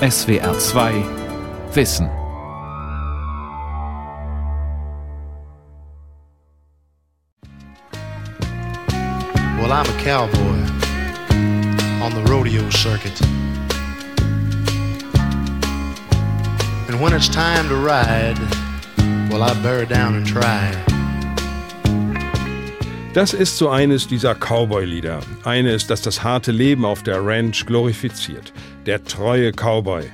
SWR 2 Wissen. Well, I'm a cowboy on the rodeo circuit. And when it's time to ride, well, I bear down and try. Das ist so eines dieser Cowboy-Lieder. Eines, das das harte Leben auf der Ranch glorifiziert. Der treue Cowboy.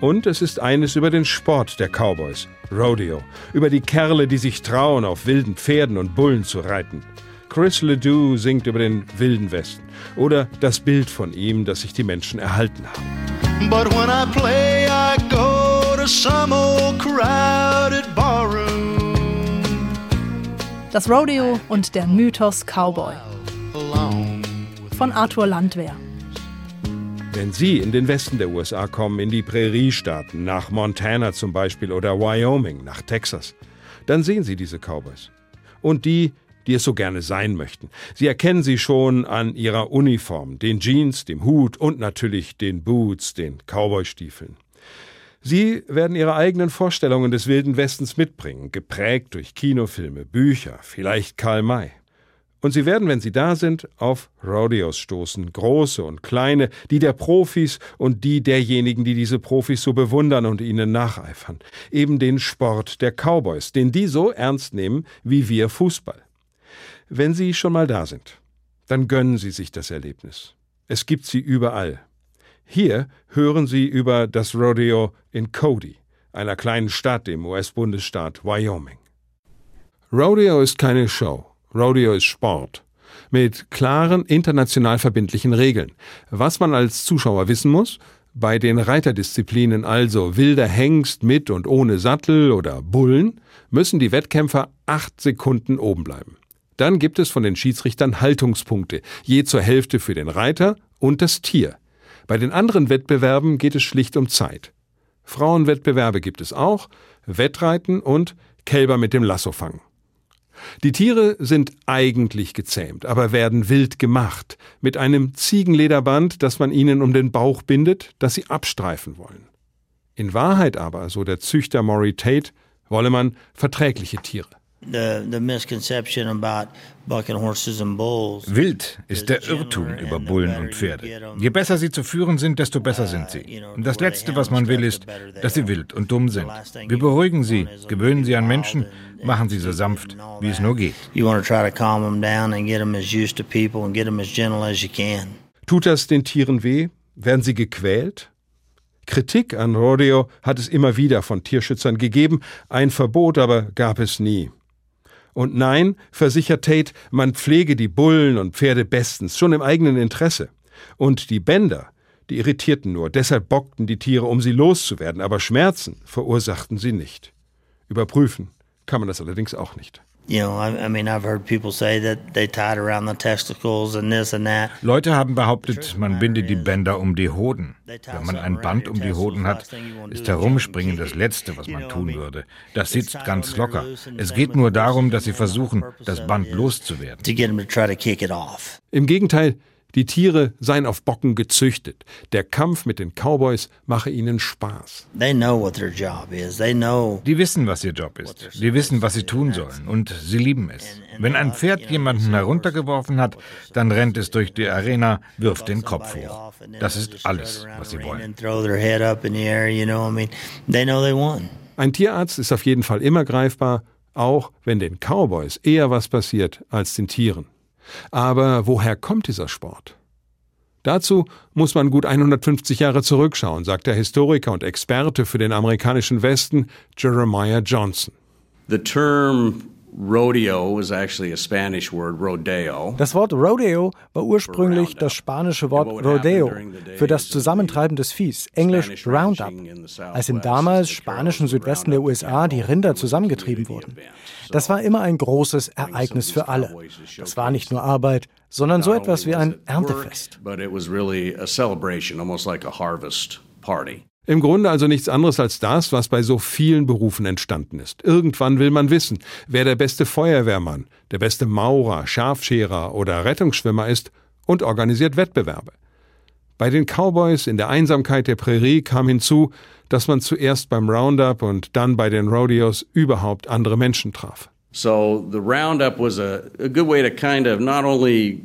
Und es ist eines über den Sport der Cowboys. Rodeo. Über die Kerle, die sich trauen, auf wilden Pferden und Bullen zu reiten. Chris Ledoux singt über den wilden Westen. Oder das Bild von ihm, das sich die Menschen erhalten haben. But when I play, I go to some old crowded barroom. Das Rodeo und der Mythos Cowboy von Arthur Landwehr. Wenn Sie in den Westen der USA kommen, in die Präriestaaten, nach Montana zum Beispiel oder Wyoming, nach Texas, dann sehen Sie diese Cowboys. Und die, die es so gerne sein möchten. Sie erkennen sie schon an ihrer Uniform, den Jeans, dem Hut und natürlich den Boots, den Cowboystiefeln. Sie werden ihre eigenen Vorstellungen des Wilden Westens mitbringen, geprägt durch Kinofilme, Bücher, vielleicht Karl May. Und sie werden, wenn sie da sind, auf Rodeos stoßen, große und kleine, die der Profis und die derjenigen, die diese Profis so bewundern und ihnen nacheifern. Eben den Sport der Cowboys, den die so ernst nehmen wie wir Fußball. Wenn Sie schon mal da sind, dann gönnen Sie sich das Erlebnis. Es gibt sie überall. Hier hören Sie über das Rodeo in Cody, einer kleinen Stadt im US-Bundesstaat Wyoming. Rodeo ist keine Show. Rodeo ist Sport. Mit klaren, international verbindlichen Regeln. Was man als Zuschauer wissen muss, bei den Reiterdisziplinen also wilder Hengst mit und ohne Sattel oder Bullen, müssen die Wettkämpfer acht Sekunden oben bleiben. Dann gibt es von den Schiedsrichtern Haltungspunkte, je zur Hälfte für den Reiter und das Tier. Bei den anderen Wettbewerben geht es schlicht um Zeit. Frauenwettbewerbe gibt es auch, Wettreiten und Kälber mit dem Lasso fangen. Die Tiere sind eigentlich gezähmt, aber werden wild gemacht, mit einem Ziegenlederband, das man ihnen um den Bauch bindet, das sie abstreifen wollen. In Wahrheit aber, so der Züchter Maury Tate, wolle man verträgliche Tiere. The the misconception about bucking horses and bulls. Wild ist der Irrtum über Bullen und Pferde. Je besser sie zu führen sind, desto besser sind sie. Und das Letzte, was man will, ist, dass sie wild und dumm sind. Wir beruhigen sie, gewöhnen sie an Menschen, machen sie so sanft, wie es nur geht. You want to try to calm them down and get them as used to people and get them as gentle as you can. Tut das den Tieren weh? Werden sie gequält? Kritik an Rodeo hat es immer wieder von Tierschützern gegeben, ein Verbot aber gab es nie. Und nein, versichert Tate, man pflege die Bullen und Pferde bestens, schon im eigenen Interesse. Und die Bänder, die irritierten nur, deshalb bockten die Tiere, um sie loszuwerden, aber Schmerzen verursachten sie nicht. Überprüfen kann man das allerdings auch nicht. You know, I, I mean, I've heard people say that they tied around the testicles and this and that. Leute haben behauptet, man binde die Bänder um die Hoden. Wenn man ein Band um die Hoden hat, ist Herumspringen das Letzte, was man tun würde. Das sitzt ganz locker. Es geht nur darum, dass sie versuchen, das Band loszuwerden. Im Gegenteil, die Tiere seien auf Bocken gezüchtet. Der Kampf mit den Cowboys mache ihnen Spaß. They know what their job is. They know. Die wissen, was ihr Job ist. Die wissen, was sie tun sollen. Und sie lieben es. Wenn ein Pferd jemanden heruntergeworfen hat, dann rennt es durch die Arena, wirft den Kopf hoch. Das ist alles, was sie wollen. And throw their head up in the air. You know, I mean, they know they won. Ein Tierarzt ist auf jeden Fall immer greifbar, auch wenn den Cowboys eher was passiert als den Tieren. Aber woher kommt dieser Sport? Dazu muss man gut 150 Jahre zurückschauen, sagt der Historiker und Experte für den amerikanischen Westen Jeremiah Johnson. The term rodeo was actually a Spanish word, rodeo. Das Wort Rodeo war ursprünglich das spanische Wort Rodeo für das Zusammentreiben des Viehs, englisch Roundup, als im damals spanischen Südwesten der USA die Rinder zusammengetrieben wurden. Das war immer ein großes Ereignis für alle. Das war nicht nur Arbeit, sondern so etwas wie ein Erntefest. But it was really a celebration, almost like a harvest party. Im Grunde also nichts anderes als das, was bei so vielen Berufen entstanden ist. Irgendwann will man wissen, wer der beste Feuerwehrmann, der beste Maurer, Scharfscherer oder Rettungsschwimmer ist und organisiert Wettbewerbe. Bei den Cowboys in der Einsamkeit der Prärie kam hinzu, dass man zuerst beim Roundup und dann bei den Rodeos überhaupt andere Menschen traf. So the Roundup was a, a good way to kind of not only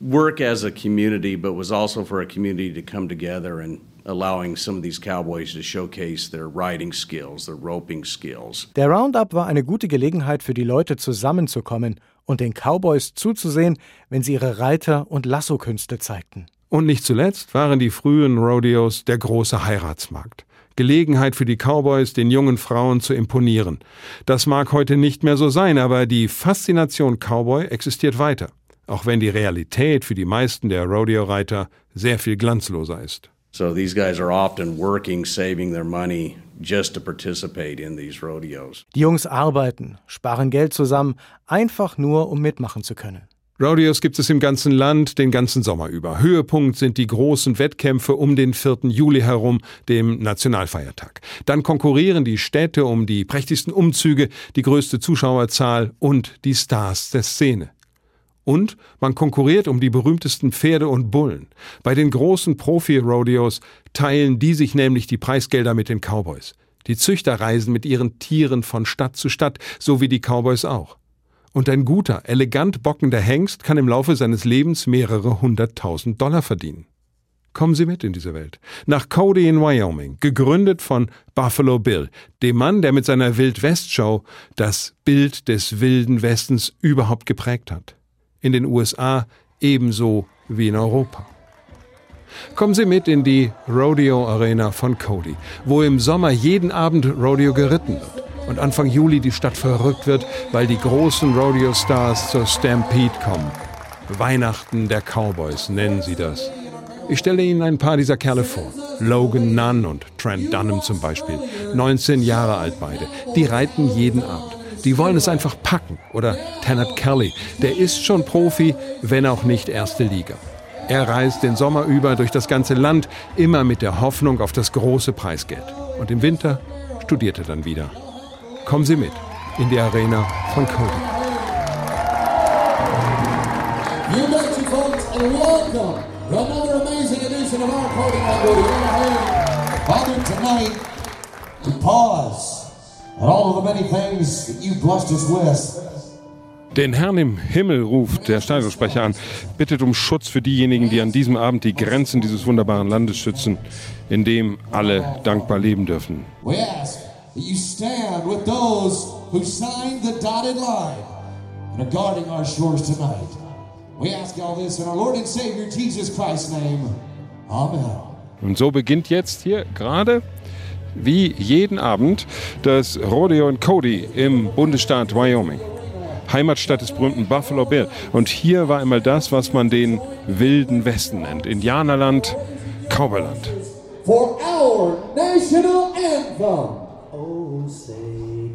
work as a community, but was also for a community to come together and allowing some of these cowboys to showcase their riding skills, their roping skills. Der Roundup war eine gute Gelegenheit für die Leute zusammenzukommen und den Cowboys zuzusehen, wenn sie ihre Reiter- und Lassokünste zeigten. Und nicht zuletzt waren die frühen Rodeos der große Heiratsmarkt. Gelegenheit für die Cowboys, den jungen Frauen zu imponieren. Das mag heute nicht mehr so sein, aber die Faszination Cowboy existiert weiter, auch wenn die Realität für die meisten der Rodeo-Reiter sehr viel glanzloser ist. So these guys are often working, saving their money just to participate in these rodeos. Die Jungs arbeiten, sparen Geld zusammen, einfach nur um mitmachen zu können. Rodeos gibt es im ganzen Land den ganzen Sommer über. Höhepunkt sind die großen Wettkämpfe um den 4. Juli herum, dem Nationalfeiertag. Dann konkurrieren die Städte um die prächtigsten Umzüge, die größte Zuschauerzahl und die Stars der Szene. Und man konkurriert um die berühmtesten Pferde und Bullen. Bei den großen Profi-Rodeos teilen die sich nämlich die Preisgelder mit den Cowboys. Die Züchter reisen mit ihren Tieren von Stadt zu Stadt, so wie die Cowboys auch. Und ein guter, elegant bockender Hengst kann im Laufe seines Lebens mehrere hunderttausend Dollar verdienen. Kommen Sie mit in diese Welt. Nach Cody in Wyoming, gegründet von Buffalo Bill, dem Mann, der mit seiner Wild-West-Show das Bild des wilden Westens überhaupt geprägt hat. In den USA ebenso wie in Europa. Kommen Sie mit in die Rodeo Arena von Cody, wo im Sommer jeden Abend Rodeo geritten wird und Anfang Juli die Stadt verrückt wird, weil die großen Rodeo-Stars zur Stampede kommen. Weihnachten der Cowboys nennen sie das. Ich stelle Ihnen ein paar dieser Kerle vor. Logan Nunn und Trent Dunham zum Beispiel. 19 Jahre alt beide. Die reiten jeden Abend. Die wollen es einfach packen. Oder Tennant Kelly. Der ist schon Profi, wenn auch nicht erste Liga. Er reist den Sommer über durch das ganze Land, immer mit der Hoffnung auf das große Preisgeld. Und im Winter studiert er dann wieder. Kommen Sie mit in die Arena von Cody. You folks and welcome to another amazing edition of our Cody Cody. Father, tonight to pause Den Herrn im Himmel ruft der Stadionsprecher an, bittet um Schutz für diejenigen, die an diesem Abend die Grenzen dieses wunderbaren Landes schützen, in dem alle dankbar leben dürfen. We ask that you stand with those who signed the dotted line and are guarding our shores tonight. We ask all this in our Lord and Savior Jesus Christ's name. Amen. Und so beginnt jetzt hier gerade wie jeden Abend das Rodeo in Cody im Bundesstaat Wyoming. Heimatstadt des berühmten Buffalo Bill. Und hier war einmal das, was man den wilden Westen nennt. Indianerland, Cowboyland. For our national anthem. Oh, say,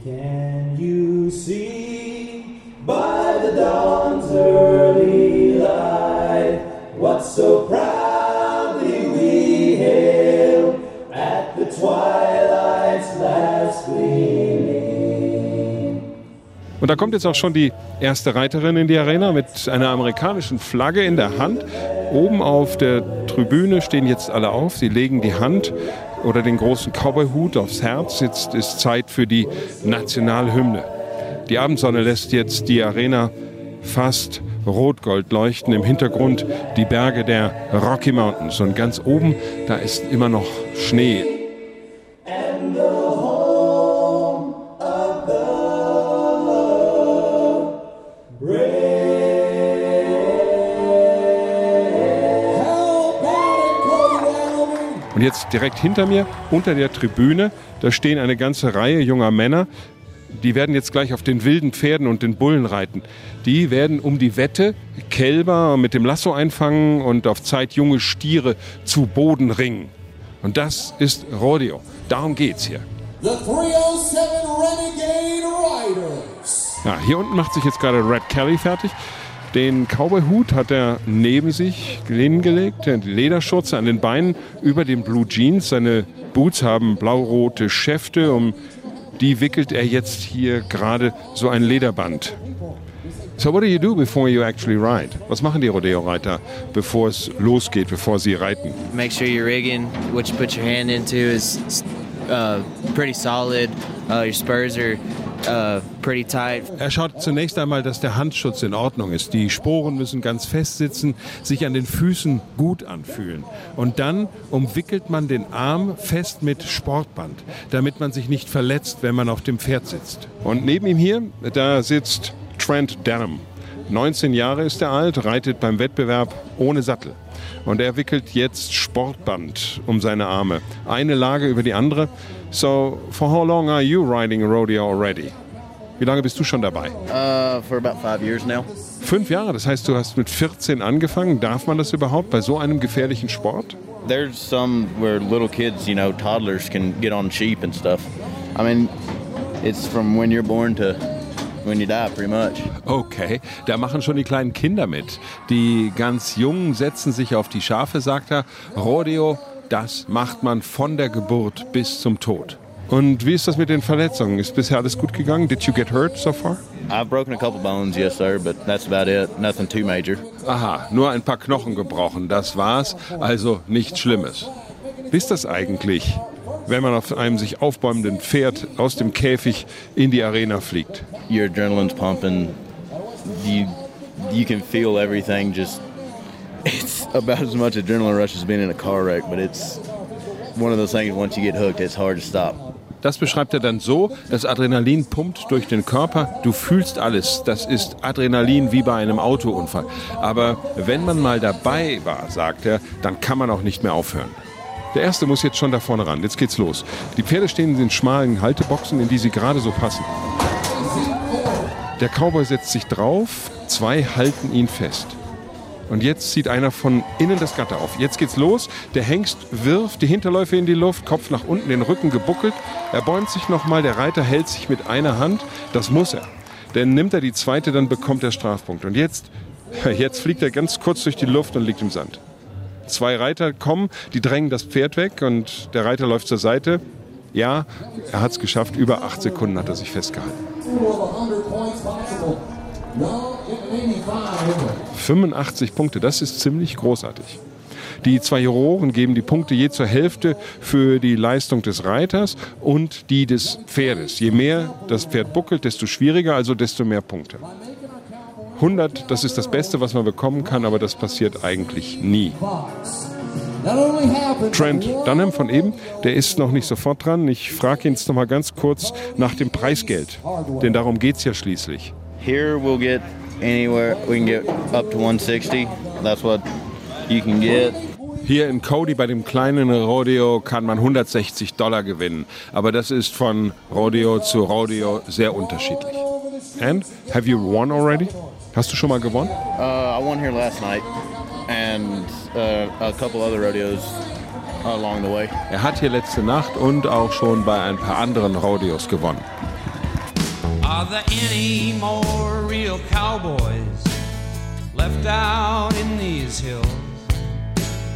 can you see by the dawn's early light what so proudly we hailed at the gleaming? Und da kommt jetzt auch schon die erste Reiterin in die Arena mit einer amerikanischen Flagge in der Hand. Oben auf der Tribüne stehen jetzt alle auf. Sie legen die Hand oder den großen Cowboy-Hut aufs Herz. Jetzt ist Zeit für die Nationalhymne. Die Abendsonne lässt jetzt die Arena fast rot-gold leuchten. Im Hintergrund die Berge der Rocky Mountains. Und ganz oben, da ist immer noch Schnee. Und jetzt direkt hinter mir, unter der Tribüne, da stehen eine ganze Reihe junger Männer. Die werden jetzt gleich auf den wilden Pferden und den Bullen reiten. Die werden um die Wette Kälber mit dem Lasso einfangen und auf Zeit junge Stiere zu Boden ringen. Und das ist Rodeo. Darum geht's hier. The 307 Renegade Riders. Ja, hier unten macht sich jetzt gerade Red Kelly fertig. Den Cowboy-Hut hat er neben sich hingelegt, den Lederschurze an den Beinen über den Blue Jeans. Seine Boots haben blau-rote Schäfte, um die wickelt er jetzt hier gerade so ein Lederband. So what do you do before you actually ride? Was machen die Rodeo-Reiter, bevor es losgeht, bevor sie reiten? Make sure your rigging, what you put your hand into, is uh, pretty solid. Uh, your spurs are uh, pretty tight. Er schaut zunächst einmal, dass der Handschutz in Ordnung ist. Die Sporen müssen ganz fest sitzen, sich an den Füßen gut anfühlen. Und dann umwickelt man den Arm fest mit Sportband, damit man sich nicht verletzt, wenn man auf dem Pferd sitzt. Und neben ihm hier, da sitzt Trent Denham. 19 Jahre ist er alt, reitet beim Wettbewerb ohne Sattel. Und er wickelt jetzt Sportband um seine Arme. Eine Lage über die andere. So, for how long are you riding a rodeo already? Wie lange bist du schon dabei? Uh, for about five years now. Fünf Jahre, das heißt, du hast mit 14 angefangen. Darf man das überhaupt bei so einem gefährlichen Sport? There's some where little kids, you know, toddlers can get on sheep and stuff. I mean, it's from when you're born to when you die, pretty much. Okay, da machen schon die kleinen Kinder mit. Die ganz Jungen setzen sich auf die Schafe, sagt er. Rodeo, das macht man von der Geburt bis zum Tod. Und wie ist das mit den Verletzungen? Ist bisher alles gut gegangen? Did you get hurt so far? I've broken a couple bones, yes, sir, but that's about it. Nothing too major. Aha, nur ein paar Knochen gebrochen, das war's. Also nichts Schlimmes. Wie ist das eigentlich, wenn man auf einem sich aufbäumenden Pferd aus dem Käfig in die Arena fliegt? Your adrenaline's pumping. You you can feel everything just it's about as much adrenaline rush as being in a car wreck, but it's one of those things once you get hooked, it's hard to stop. Das beschreibt er dann so, das Adrenalin pumpt durch den Körper, du fühlst alles, das ist Adrenalin wie bei einem Autounfall. Aber wenn man mal dabei war, sagt er, dann kann man auch nicht mehr aufhören. Der erste muss jetzt schon da vorne ran, jetzt geht's los. Die Pferde stehen in den schmalen Halteboxen, in die sie gerade so passen. Der Cowboy setzt sich drauf, zwei halten ihn fest. Und jetzt zieht einer von innen das Gatter auf. Jetzt geht's los. Der Hengst wirft die Hinterläufe in die Luft, Kopf nach unten, den Rücken gebuckelt. Er bäumt sich nochmal, der Reiter hält sich mit einer Hand. Das muss er. Denn nimmt er die zweite, dann bekommt er Strafpunkt. Und jetzt, jetzt fliegt er ganz kurz durch die Luft und liegt im Sand. Zwei Reiter kommen, die drängen das Pferd weg und der Reiter läuft zur Seite. Ja, er hat es geschafft. Über acht Sekunden hat er sich festgehalten. 85 Punkte, das ist ziemlich großartig. Die zwei Juroren geben die Punkte je zur Hälfte für die Leistung des Reiters und die des Pferdes. Je mehr das Pferd buckelt, desto schwieriger, also desto mehr Punkte. 100, das ist das Beste, was man bekommen kann, aber das passiert eigentlich nie. Trent Dunham von eben, der ist noch nicht sofort dran. Ich frage ihn jetzt noch mal ganz kurz nach dem Preisgeld, denn darum geht es ja schließlich. Here we'll get anywhere we can get up to 160. That's what you can get. Hier in Cody bei dem kleinen Rodeo kann man 160 Dollar gewinnen. Aber das ist von Rodeo zu Rodeo sehr unterschiedlich. And have you won already? Hast du schon mal gewonnen? Uh, I won here last night and uh, a couple other rodeos along the way. Er hat hier letzte Nacht und auch schon bei ein paar anderen Rodeos gewonnen. Are there any more real cowboys left out in these hills?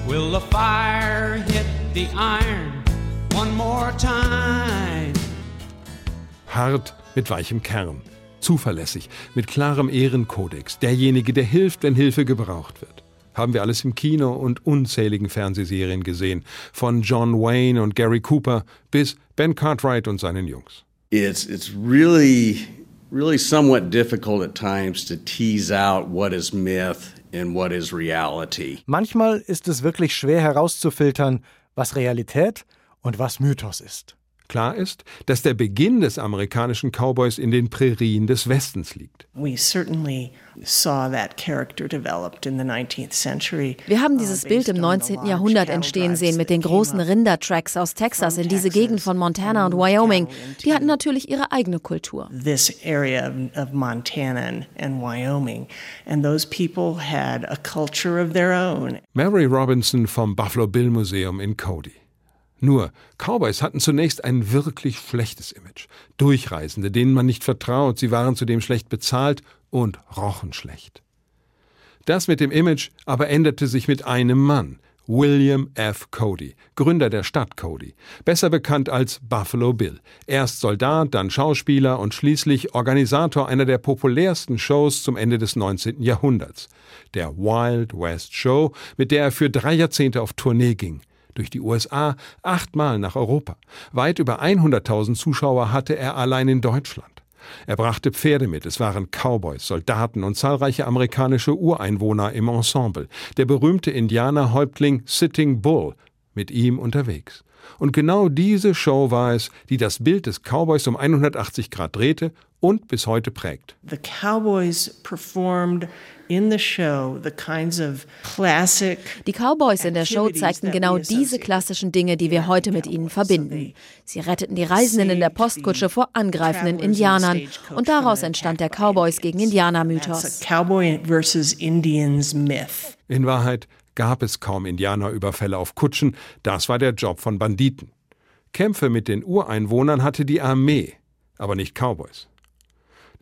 Will the fire hit the iron one more time? Hart mit weichem Kern. Zuverlässig, mit klarem Ehrenkodex. Derjenige, der hilft, wenn Hilfe gebraucht wird. Haben wir alles im Kino und unzähligen Fernsehserien gesehen. Von John Wayne und Gary Cooper bis Ben Cartwright und seinen Jungs. It's, it's really, really somewhat difficult at times to tease out what is myth and what is reality. Manchmal ist es wirklich schwer herauszufiltern, was Realität und was Mythos ist. Klar ist, dass der Beginn des amerikanischen Cowboys in den Prärien des Westens liegt. We certainly saw that character developed in the 19th century. Wir haben dieses Bild im 19. Jahrhundert entstehen sehen mit den großen Rindertracks aus Texas in diese Gegend von Montana und Wyoming. Die hatten natürlich ihre eigene Kultur. This area of Montana and Wyoming and those people had a culture of their own. Mary Robinson vom Buffalo Bill Museum in Cody. Nur, Cowboys hatten zunächst ein wirklich schlechtes Image. Durchreisende, denen man nicht vertraut, sie waren zudem schlecht bezahlt und rochen schlecht. Das mit dem Image aber änderte sich mit einem Mann. William F. Cody, Gründer der Stadt Cody, besser bekannt als Buffalo Bill. Erst Soldat, dann Schauspieler und schließlich Organisator einer der populärsten Shows zum Ende des 19. Jahrhunderts, der Wild West Show, mit der er für drei Jahrzehnte auf Tournee ging. Durch die USA, achtmal nach Europa. Weit über 100.000 Zuschauer hatte er allein in Deutschland. Er brachte Pferde mit, es waren Cowboys, Soldaten und zahlreiche amerikanische Ureinwohner im Ensemble. Der berühmte Indianerhäuptling Sitting Bull mit ihm unterwegs. Und genau diese Show war es, die das Bild des Cowboys um 180 Grad drehte und bis heute prägt. The Cowboys performed in the show the kinds of classic Die Cowboys in der Show zeigten genau diese klassischen Dinge, die wir heute mit ihnen verbinden. Sie retteten die Reisenden in der Postkutsche vor angreifenden Indianern und daraus entstand der Cowboys gegen Indianer Mythos. Cowboy versus Indians myth. In Wahrheit gab es kaum Indianerüberfälle auf Kutschen, das war der Job von Banditen. Kämpfe mit den Ureinwohnern hatte die Armee, aber nicht Cowboys.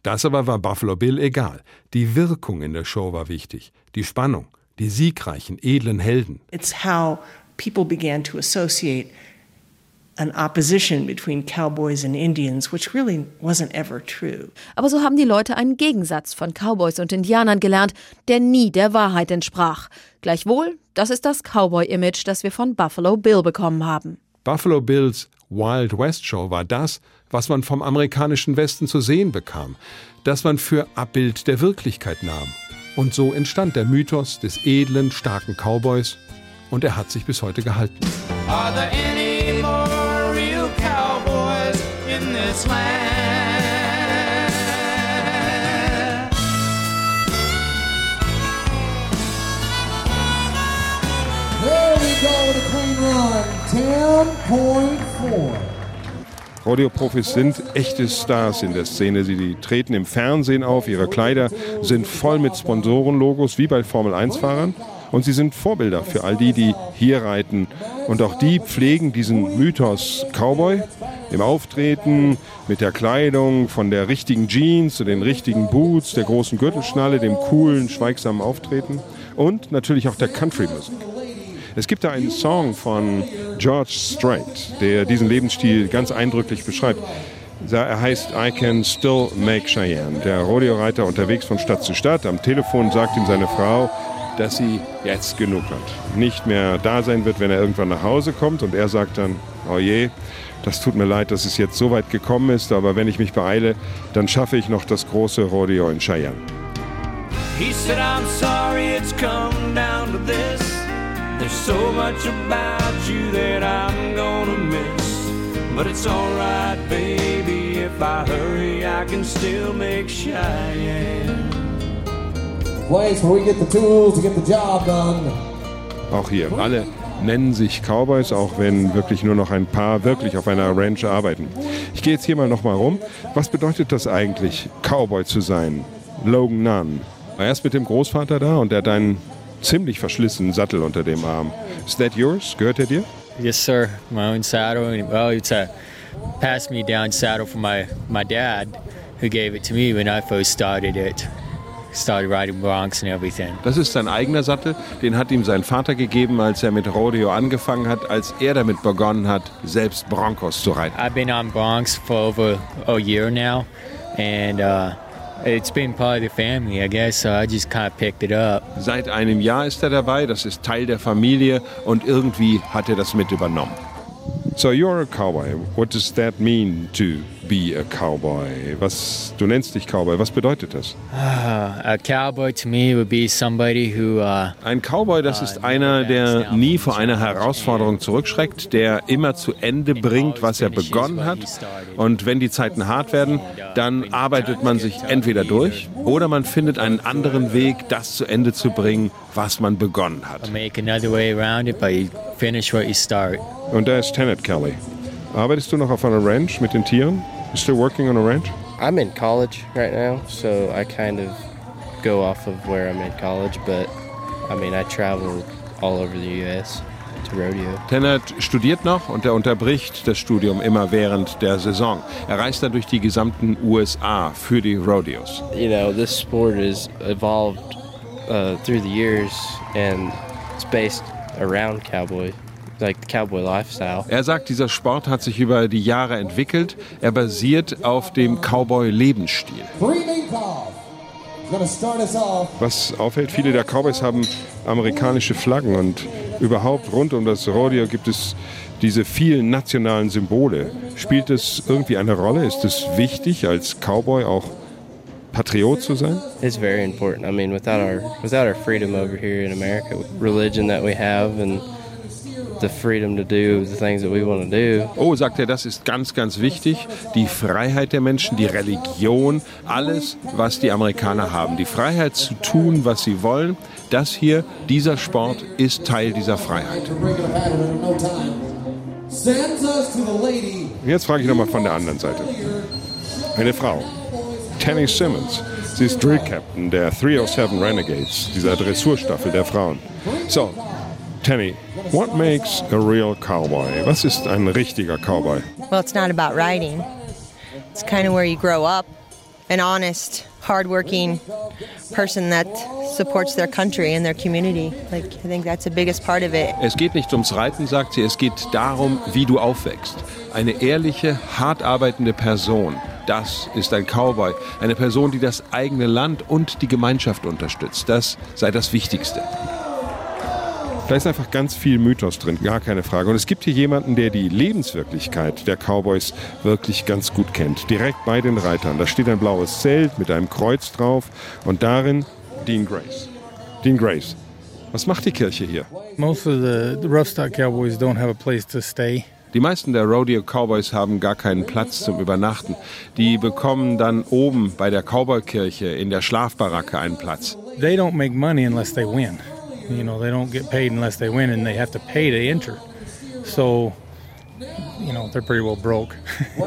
Das aber war Buffalo Bill egal. Die Wirkung in der Show war wichtig, die Spannung, die siegreichen, edlen Helden. It's how people began to associate an opposition between cowboys and Indians, which really wasn't ever true. Aber so haben die Leute einen Gegensatz von Cowboys und Indianern gelernt, der nie der Wahrheit entsprach. Gleichwohl, das ist das Cowboy-Image, das wir von Buffalo Bill bekommen haben. Buffalo Bills Wild West Show war das, was man vom amerikanischen Westen zu sehen bekam, das man für Abbild der Wirklichkeit nahm. Und so entstand der Mythos des edlen, starken Cowboys und er hat sich bis heute gehalten. Are there any more real cowboys in this land? There we go a clean run. 10.4. Rodeo-Profis sind echte Stars in der Szene. Sie treten im Fernsehen auf, ihre Kleider sind voll mit Sponsorenlogos, wie bei Formel-1-Fahrern. Und sie sind Vorbilder für all die, die hier reiten. Und auch die pflegen diesen Mythos Cowboy im Auftreten, mit der Kleidung, von der richtigen Jeans zu den richtigen Boots, der großen Gürtelschnalle, dem coolen, schweigsamen Auftreten und natürlich auch der Country-Musik. Es gibt da einen Song von George Strait, der diesen Lebensstil ganz eindrücklich beschreibt. Er heißt I Can Still Make Cheyenne. Der Rodeoreiter unterwegs von Stadt zu Stadt. Am Telefon sagt ihm seine Frau, dass sie jetzt genug hat. Nicht mehr da sein wird, wenn er irgendwann nach Hause kommt. Und er sagt dann, oh je, das tut mir leid, dass es jetzt so weit gekommen ist, aber wenn ich mich beeile, dann schaffe ich noch das große Rodeo in Cheyenne. He said, I'm sorry it's come down to this. There's so much about you that I'm gonna miss. But it's alright, baby, if I hurry, I can still make Cheyenne. Place where we get the tools to get the job done. Auch hier, alle nennen sich Cowboys, auch wenn wirklich nur noch ein paar wirklich auf einer Ranch arbeiten. Ich gehe jetzt hier mal nochmal rum. Was bedeutet das eigentlich, Cowboy zu sein? Logan Nunn. War erst mit dem Großvater da und der hat einen ziemlich verschlissenen Sattel unter dem Arm. Is that yours? Gehört er dir? Yes, sir. My own saddle. Well, it's a passed me down saddle from my, my dad, who gave it to me when I first started it. Started riding broncs and everything. Das ist sein eigener Sattel, den hat ihm sein Vater gegeben, als er mit Rodeo angefangen hat, als er damit begonnen hat, selbst Broncos zu reiten. I've been on broncs for over a year now, and uh, it's been part of the family, I guess. So I just kind of picked it up. Seit einem Jahr ist er dabei, das ist Teil der Familie und irgendwie hat er das mit übernommen. So you're a cowboy. What does that mean to be a cowboy? Was du nennst dich Cowboy. Was bedeutet das? Uh, a cowboy to me would be somebody who. Uh, Ein Cowboy, das ist einer, der nie vor einer Herausforderung zurückschreckt, der immer zu Ende bringt, was er begonnen hat. Und wenn die Zeiten hart werden, dann arbeitet man sich entweder durch oder man findet einen anderen Weg, das zu Ende zu bringen, was man begonnen hat. Und da ist Tenet Kelly. Arbeitest du noch auf einer Ranch mit den Tieren? You still working on a ranch? I'm in college right now, so I kind of go off of where I'm in college, but I mean, I travel all over the U.S. to rodeo. Tennant studiert noch und er unterbricht das Studium immer während der Saison. Er reist dann durch die gesamten USA für die Rodeos. You know, this sport has evolved uh, through the years, and it's based around cowboy Er sagt, dieser Sport hat sich über die Jahre entwickelt. Er basiert auf dem Cowboy-Lebensstil. Was auffällt, viele der Cowboys haben amerikanische Flaggen und überhaupt rund um das Rodeo gibt es diese vielen nationalen Symbole. Spielt es irgendwie eine Rolle? Ist es wichtig, als Cowboy auch Patriot zu sein? It's very important. I mean, without our without our freedom over here in America, religion that we have and the freedom to do the things that we want to do. Oh, sagt er, das ist ganz, ganz wichtig. Die Freiheit der Menschen, die Religion, alles, was die Amerikaner haben. Die Freiheit zu tun, was sie wollen. Das hier, dieser Sport ist Teil dieser Freiheit. Jetzt frage ich nochmal von der anderen Seite. Eine Frau, Tanny Simmons. Sie ist Drill Captain der 307 Renegades, dieser Dressurstaffel der Frauen. So, Tanny, what makes a real cowboy? Was ist ein richtiger Cowboy? Well, it's not about riding. It's kind of where you grow up. An honest, hardworking person that supports their country and their community. Like I think that's the biggest part of it. Es geht nicht ums Reiten, sagt sie, es geht darum, wie du aufwächst. Eine ehrliche, hart arbeitende Person. Das ist ein Cowboy, eine Person, die das eigene Land und die Gemeinschaft unterstützt. Das sei das Wichtigste. Da ist einfach ganz viel Mythos drin, gar keine Frage. Und es gibt hier jemanden, der die Lebenswirklichkeit der Cowboys wirklich ganz gut kennt. Direkt bei den Reitern. Da steht ein blaues Zelt mit einem Kreuz drauf und darin Dean Grace. Dean Grace, was macht die Kirche hier? Most of the, the rough stock cowboys don't have a place to stay. Die meisten der Rodeo Cowboys haben gar keinen Platz zum Übernachten. Die bekommen dann oben bei der Cowboy-Kirche in der Schlafbaracke einen Platz. They don't make money unless they win. You know, they don't get paid unless they win, and they have to pay to enter. So, you know, they're pretty well broke.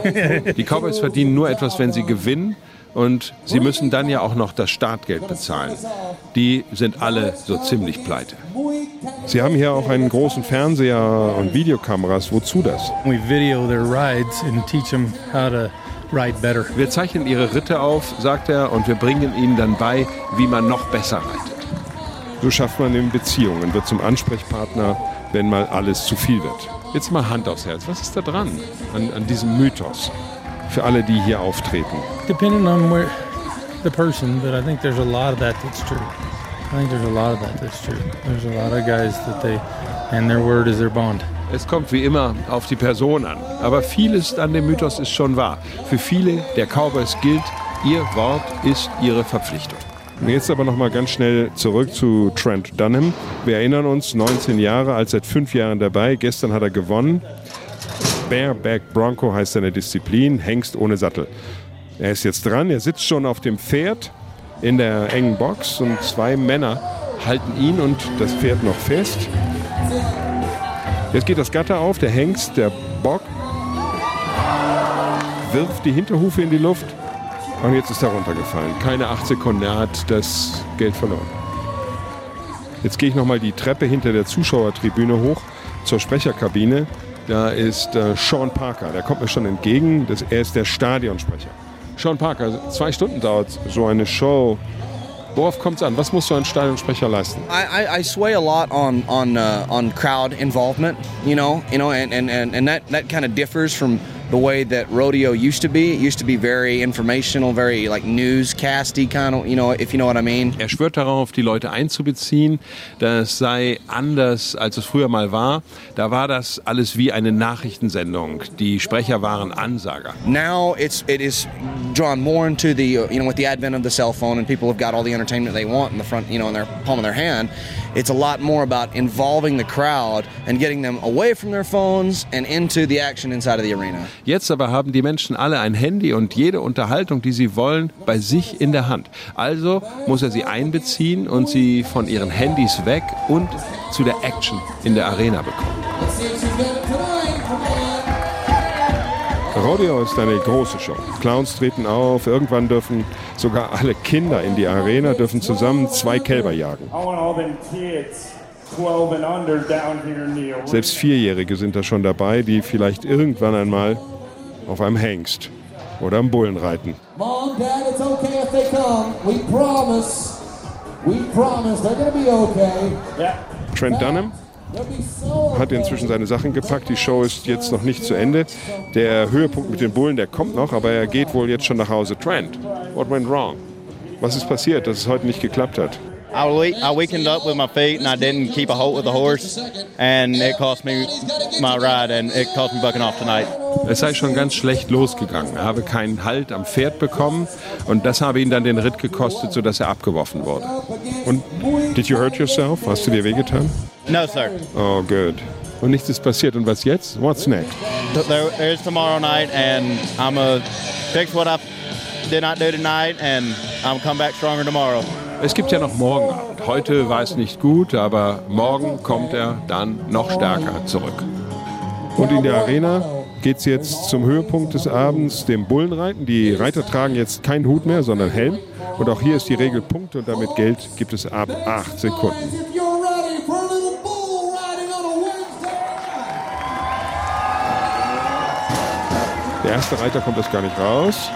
Die Cowboys verdienen nur etwas, wenn sie gewinnen. Und sie müssen dann ja auch noch das Startgeld bezahlen. Die sind alle so ziemlich pleite. Sie haben hier auch einen großen Fernseher und Videokameras. Wozu das? We video their rides and teach them how to ride better. Wir zeichnen ihre Ritte auf, sagt er, und wir bringen ihnen dann bei, wie man noch besser reitet. So schafft man eben Beziehungen, wird zum Ansprechpartner, wenn mal alles zu viel wird. Jetzt mal Hand aufs Herz. Was ist da dran an, an diesem Mythos für alle, die hier auftreten? Depending on where the person, but I think there's a lot of that that's true. I think there's a lot of that that's true. There's a lot of guys that they, and their word is their bond. Es kommt wie immer auf die Person an. Aber vieles an dem Mythos ist schon wahr. Für viele der Cowboys gilt, ihr Wort ist ihre Verpflichtung. Jetzt aber noch mal ganz schnell zurück zu Trent Dunham. Wir erinnern uns, 19 Jahre, alt seit fünf Jahren dabei. Gestern hat er gewonnen. Bareback Bronco heißt seine Disziplin, Hengst ohne Sattel. Er ist jetzt dran, er sitzt schon auf dem Pferd in der engen Box und zwei Männer halten ihn und das Pferd noch fest. Jetzt geht das Gatter auf, der Hengst, der Bock, wirft die Hinterhufe in die Luft und jetzt ist er runtergefallen. Keine acht Sekunden, er hat das Geld verloren. Jetzt gehe ich nochmal die Treppe hinter der Zuschauertribüne hoch zur Sprecherkabine. Da ist äh, Sean Parker, der kommt mir schon entgegen. Das, er ist der Stadionsprecher. Sean Parker, zwei Stunden dauert so eine Show. Worauf kommt es an? Was muss so ein Stadionsprecher leisten? I, I, I sway a lot on on uh, on crowd involvement, you know, you know, and and and, that that kind of differs from the way that rodeo used to be. It used to be very informational, very like newscasty kind of, you know, if you know what I mean. Er schwört darauf, die Leute einzubeziehen. Das sei anders, als es früher mal war. Da war das alles wie eine Nachrichtensendung. Die Sprecher waren Ansager. Now it's it is drawn more into the you know with the advent of the cell phone and people have got all the entertainment they want in the front, you know, in their palm of their hand. It's a lot more about involving the crowd and getting them away from their phones and into the action inside of the arena. Jetzt aber haben die Menschen alle ein Handy und jede Unterhaltung, die sie wollen, bei sich in der Hand. Also muss er sie einbeziehen und sie von ihren Handys weg und zu der Action in der Arena bekommen. Rodeo ist eine große Show. Clowns treten auf, irgendwann dürfen sogar alle Kinder in die Arena, dürfen zusammen zwei Kälber jagen. Selbst Vierjährige sind da schon dabei, die vielleicht irgendwann einmal auf einem Hengst oder am Bullen reiten. Mom, Dad, it's okay if they come. We promise. We promise they're gonna be okay. Trent Dunham, hat inzwischen seine Sachen gepackt. Die Show ist jetzt noch nicht zu Ende. Der Höhepunkt mit den Bullen, der kommt noch, aber er geht wohl jetzt schon nach Hause. Trent, what went wrong? Was ist passiert, dass es heute nicht geklappt hat? I, we- I weakened up with my feet and I didn't keep a hold with the horse, and it cost me my ride and it cost me bucking off tonight. Es sei schon ganz schlecht losgegangen. Er habe keinen Halt am Pferd bekommen und das habe ihn dann den Ritt gekostet, sodass er abgeworfen wurde. Und did you hurt yourself? Hast du dir wehgetan? No, sir. Oh, good. Und nichts ist passiert. Und was jetzt? What's next? Th- There, there's tomorrow night, and I'm gonna fix what I did not do tonight, and I'm come back stronger tomorrow. Es gibt ja noch morgen Abend. Heute war es nicht gut, aber morgen kommt er dann noch stärker zurück. Und in der Arena geht es jetzt zum Höhepunkt des Abends, dem Bullenreiten. Die Reiter tragen jetzt keinen Hut mehr, sondern Helm. Und auch hier ist die Regel Punkte und damit Geld gibt es ab 8 Sekunden. Der erste Reiter kommt erst gar nicht raus.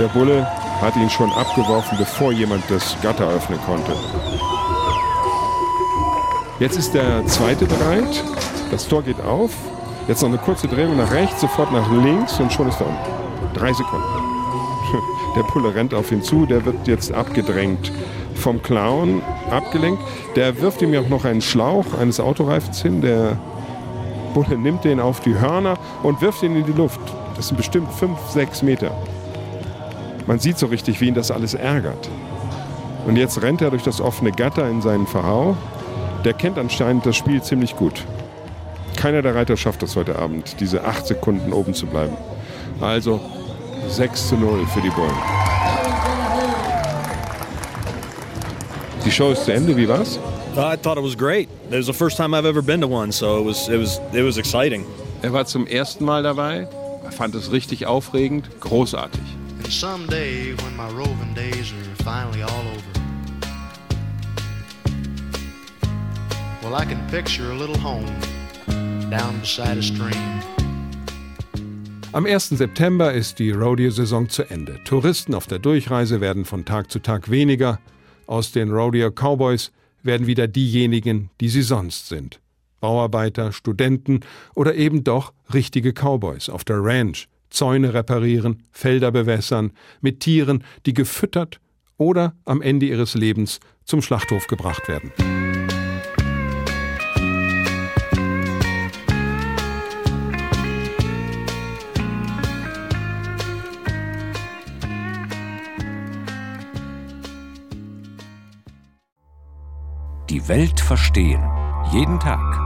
Der Bulle hat ihn schon abgeworfen, bevor jemand das Gatter öffnen konnte. Jetzt ist der zweite bereit. Das Tor geht auf. Jetzt noch eine kurze Drehung nach rechts, sofort nach links und schon ist er unten. Drei Sekunden. Der Bulle rennt auf ihn zu. Der wird jetzt abgedrängt vom Clown, abgelenkt. Der wirft ihm ja auch noch einen Schlauch eines Autoreifens hin. Der Bulle nimmt den auf die Hörner und wirft ihn in die Luft. Das sind bestimmt fünf, sechs Meter. Man sieht so richtig, wie ihn das alles ärgert. Und jetzt rennt er durch das offene Gatter in seinen Verhau. Der kennt anscheinend das Spiel ziemlich gut. Keiner der Reiter schafft es heute Abend, diese acht Sekunden oben zu bleiben. Also 6 zu 0 für die Bullen. Die Show ist zu Ende, wie war's? I thought it was great. It was the first time I've ever been to one, so it was it was it was exciting. Er war zum ersten Mal dabei, fand es richtig aufregend, großartig. And someday, when my roving days are finally all over, well, I can picture a little home down beside a stream. Am 1. September ist die Rodeo-Saison zu Ende. Touristen auf der Durchreise werden von Tag zu Tag weniger. Aus den Rodeo-Cowboys werden wieder diejenigen, die sie sonst sind. Bauarbeiter, Studenten oder eben doch richtige Cowboys auf der Ranch, Zäune reparieren, Felder bewässern, mit Tieren, die gefüttert oder am Ende ihres Lebens zum Schlachthof gebracht werden. Die Welt verstehen. Jeden Tag.